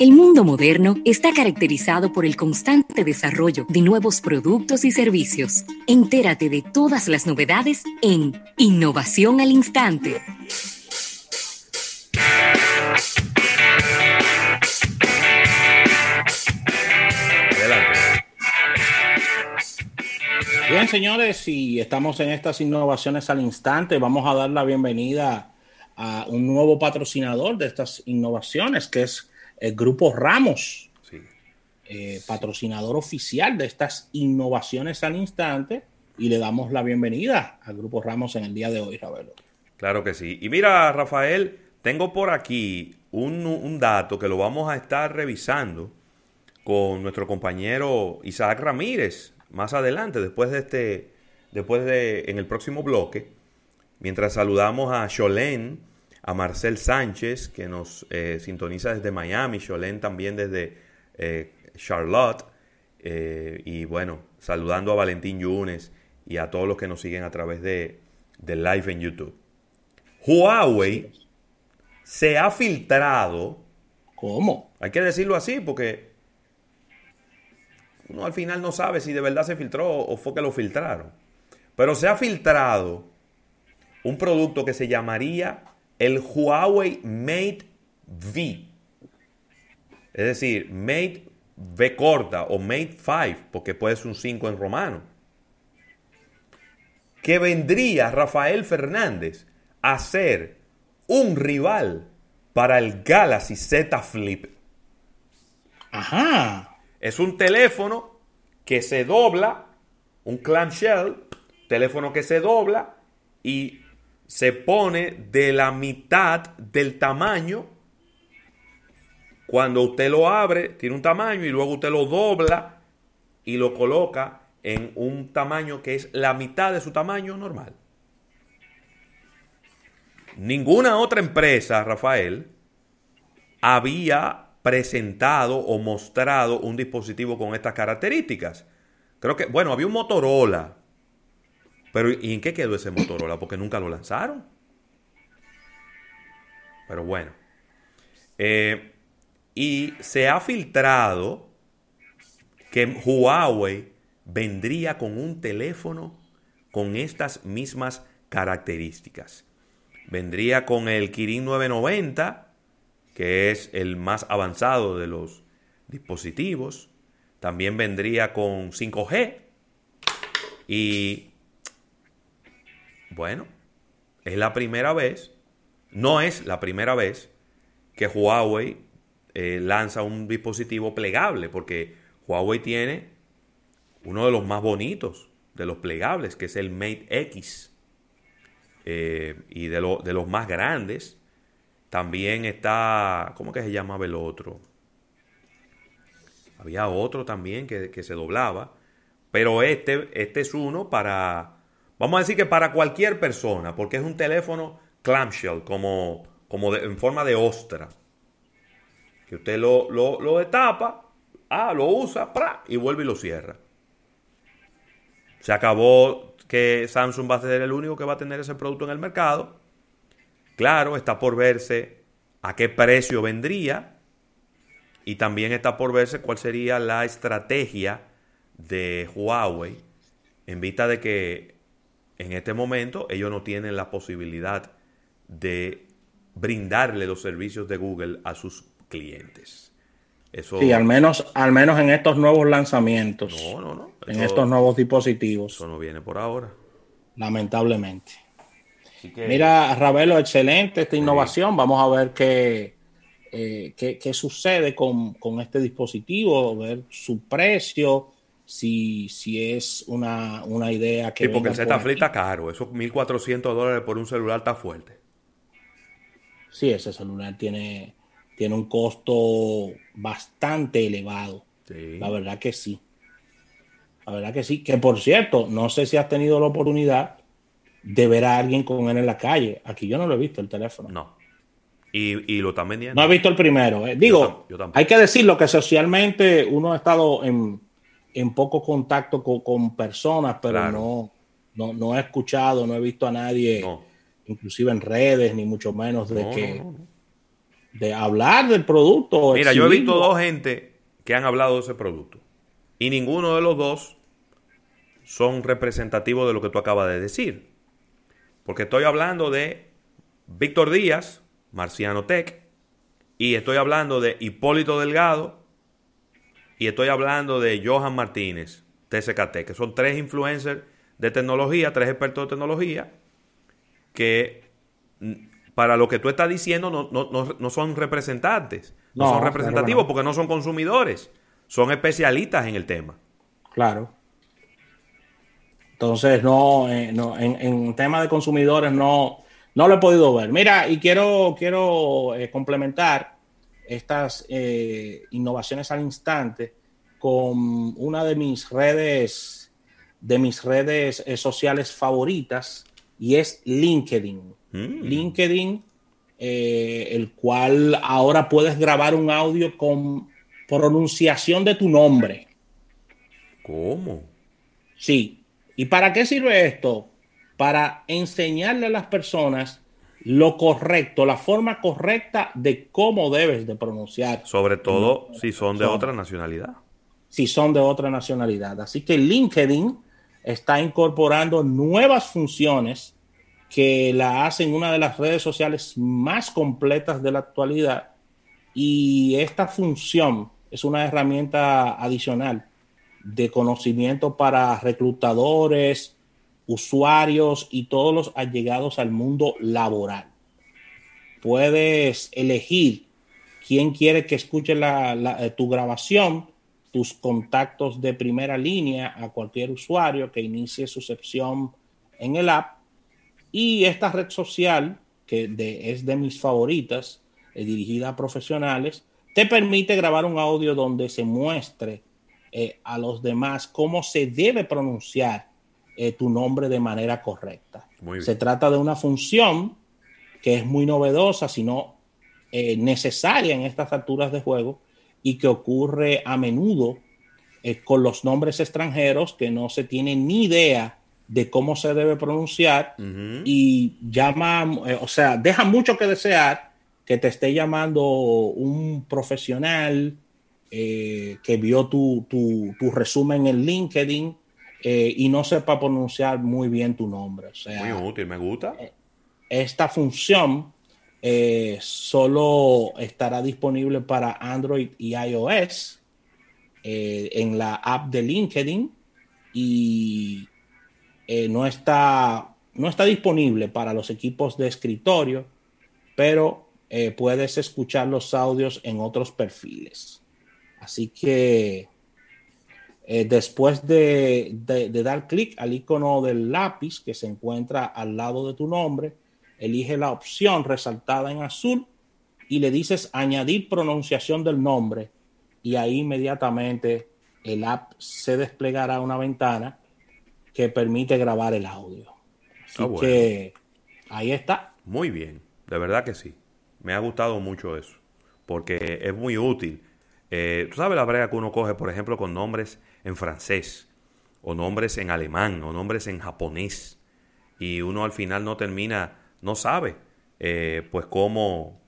El mundo moderno está caracterizado por el constante desarrollo de nuevos productos y servicios. Entérate de todas las novedades en Innovación al Instante. Bien, señores, si estamos en estas innovaciones al instante, vamos a dar la bienvenida a un nuevo patrocinador de estas innovaciones, que es el Grupo Ramos, eh, patrocinador oficial de estas innovaciones al instante, y le damos la bienvenida al Grupo Ramos en el día de hoy, Ravelo. Claro que sí. Y mira, Rafael, tengo por aquí un, un dato que lo vamos a estar revisando con nuestro compañero Isaac Ramírez más adelante, después de este, después de, en el próximo bloque, mientras saludamos a Cholén, a Marcel Sánchez, que nos eh, sintoniza desde Miami, Cholén también desde eh, Charlotte, eh, y bueno, saludando a Valentín Yunes y a todos los que nos siguen a través de, del live en YouTube. Huawei se ha filtrado. ¿Cómo? Hay que decirlo así porque uno al final no sabe si de verdad se filtró o fue que lo filtraron. Pero se ha filtrado un producto que se llamaría el Huawei Mate V. Es decir, Mate V corta o Mate 5, porque puede ser un 5 en romano. Que vendría Rafael Fernández a ser un rival para el Galaxy Z Flip. Ajá. Es un teléfono que se dobla, un clamshell, teléfono que se dobla y se pone de la mitad del tamaño. Cuando usted lo abre, tiene un tamaño y luego usted lo dobla y lo coloca en un tamaño que es la mitad de su tamaño normal. Ninguna otra empresa, Rafael, había presentado o mostrado un dispositivo con estas características. Creo que, bueno, había un Motorola. Pero ¿y en qué quedó ese Motorola? Porque nunca lo lanzaron. Pero bueno. Eh, y se ha filtrado que Huawei vendría con un teléfono con estas mismas características. Vendría con el Kirin 990 que es el más avanzado de los dispositivos. También vendría con 5G. Y bueno, es la primera vez, no es la primera vez que Huawei eh, lanza un dispositivo plegable, porque Huawei tiene uno de los más bonitos de los plegables, que es el Mate X. Eh, y de, de los más grandes, también está, ¿cómo que se llamaba el otro? Había otro también que, se doblaba. Pero este, este es uno para, vamos a decir que para cualquier persona, porque es un teléfono clamshell, como, como en forma de ostra. Que usted lo, lo, destapa, ah, lo usa, y vuelve y lo cierra. Se acabó que Samsung va a ser el único que va a tener ese producto en el mercado. Claro, está por verse a qué precio vendría y también está por verse cuál sería la estrategia de Huawei en vista de que en este momento ellos no tienen la posibilidad de brindarle los servicios de Google a sus clientes. Eso, sí, al menos, al menos en estos nuevos lanzamientos. No, no, no. en estos nuevos dispositivos. Eso no viene por ahora. Lamentablemente. Mira, Ravelo, excelente esta innovación. Vamos a ver qué, eh, qué, sucede con, este dispositivo, ver su precio, si, si es una, idea que... Sí, porque el Z Flip está caro. Esos 1.400 dólares por un celular está fuerte. Sí, ese celular tiene, tiene un costo bastante elevado. La verdad que sí. La verdad que sí. Que por cierto, no sé si has tenido la oportunidad de ver a alguien con él en la calle. Aquí yo no lo he visto el teléfono. No. Y, lo están vendiendo. No he visto el primero. Eh. Digo, hay que decirlo que socialmente uno ha estado en, poco contacto con, personas, pero no, no, no, he escuchado, no he visto a nadie, inclusive en redes, ni mucho menos de que de hablar del producto. Mira, yo he visto dos gente que han hablado de ese producto y ninguno de los dos son representativos de lo que tú acabas de decir. Porque estoy hablando de Víctor Díaz, Marciano Tech, y estoy hablando de Hipólito Delgado, y estoy hablando de Johan Martínez, TCKT, que son tres influencers de tecnología, tres expertos de tecnología, que mm, para lo que tú estás diciendo no, son representantes, no, son representativos porque no son consumidores, son especialistas en el tema. Claro. Entonces, no, eh, en, en, tema de consumidores no, no lo he podido ver. Mira, y quiero, quiero eh, complementar estas eh, innovaciones al instante con una de mis redes, de mis redes sociales favoritas, y es LinkedIn. Mm. LinkedIn, el cual ahora puedes grabar un audio con pronunciación de tu nombre. ¿Cómo? Sí, ¿Y para qué sirve esto? Para enseñarle a las personas lo correcto, la forma correcta de cómo debes de pronunciar. Sobre todo si son de otra nacionalidad. Si son de otra nacionalidad. Así que LinkedIn está incorporando nuevas funciones que la hacen una de las redes sociales más completas de la actualidad. Y esta función es una herramienta adicional de conocimiento para reclutadores, usuarios y todos los allegados al mundo laboral. Puedes elegir quién quiere que escuche eh, tu grabación, tus contactos de primera línea a cualquier usuario que inicie su sección en el app. Y esta red social, que es de mis favoritas, dirigida a profesionales, te permite grabar un audio donde se muestre eh, a los demás cómo se debe pronunciar eh, tu nombre de manera correcta. Se trata de una función que es muy novedosa, sino eh, necesaria en estas alturas de juego y que ocurre a menudo con los nombres extranjeros que no se tiene ni idea de cómo se debe pronunciar y llama, o sea, deja mucho que desear que te esté llamando un profesional eh, que vio tu, resumen en LinkedIn eh, y no sepa pronunciar muy bien tu nombre. muy útil, me gusta. Eh, esta función solo estará disponible para Android y iOS en la app de LinkedIn y no, está, no está disponible para los equipos de escritorio, pero puedes escuchar los audios en otros perfiles. Así que eh, después de, dar clic al icono del lápiz que se encuentra al lado de tu nombre, elige la opción resaltada en azul y le dices añadir pronunciación del nombre y ahí inmediatamente el app se desplegará una ventana que permite grabar el audio. Así ah, que ahí está. Muy bien, de verdad que sí. Me ha gustado mucho eso, porque es muy útil eh, Tú sabes la brega que uno coge, por ejemplo, con nombres en francés, o nombres en alemán, o nombres en japonés, y uno al final no termina, no sabe, eh, pues cómo,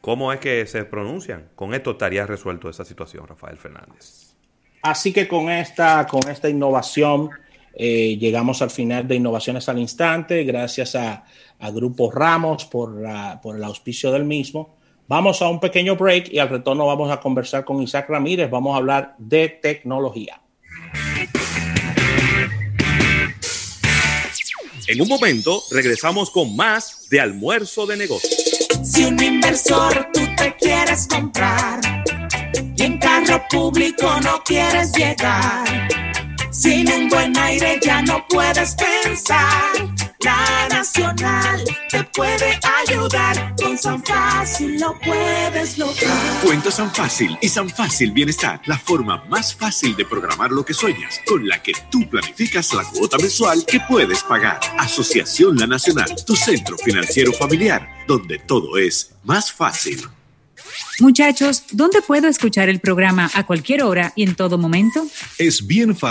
cómo es que se pronuncian. Con esto estaría resuelto esa situación, Rafael Fernández. Así que con esta, con esta innovación eh, llegamos al final de Innovaciones al Instante, gracias a, Grupo Ramos por, por el auspicio del mismo. Vamos a un pequeño break y al retorno vamos a conversar con Isaac Ramírez. Vamos a hablar de tecnología. En un momento regresamos con más de almuerzo de negocios. Si un inversor tú te quieres comprar y en carro público no quieres llegar, sin un buen aire ya no puedes pensar la Nacional te puede ayudar. Con San Fácil lo puedes lograr. Cuenta San Fácil y San Fácil Bienestar, la forma más fácil de programar lo que sueñas, con la que tú planificas la cuota mensual que puedes pagar. Asociación La Nacional, tu centro financiero familiar, donde todo es más fácil. Muchachos, ¿dónde puedo escuchar el programa a cualquier hora y en todo momento? Es bien fácil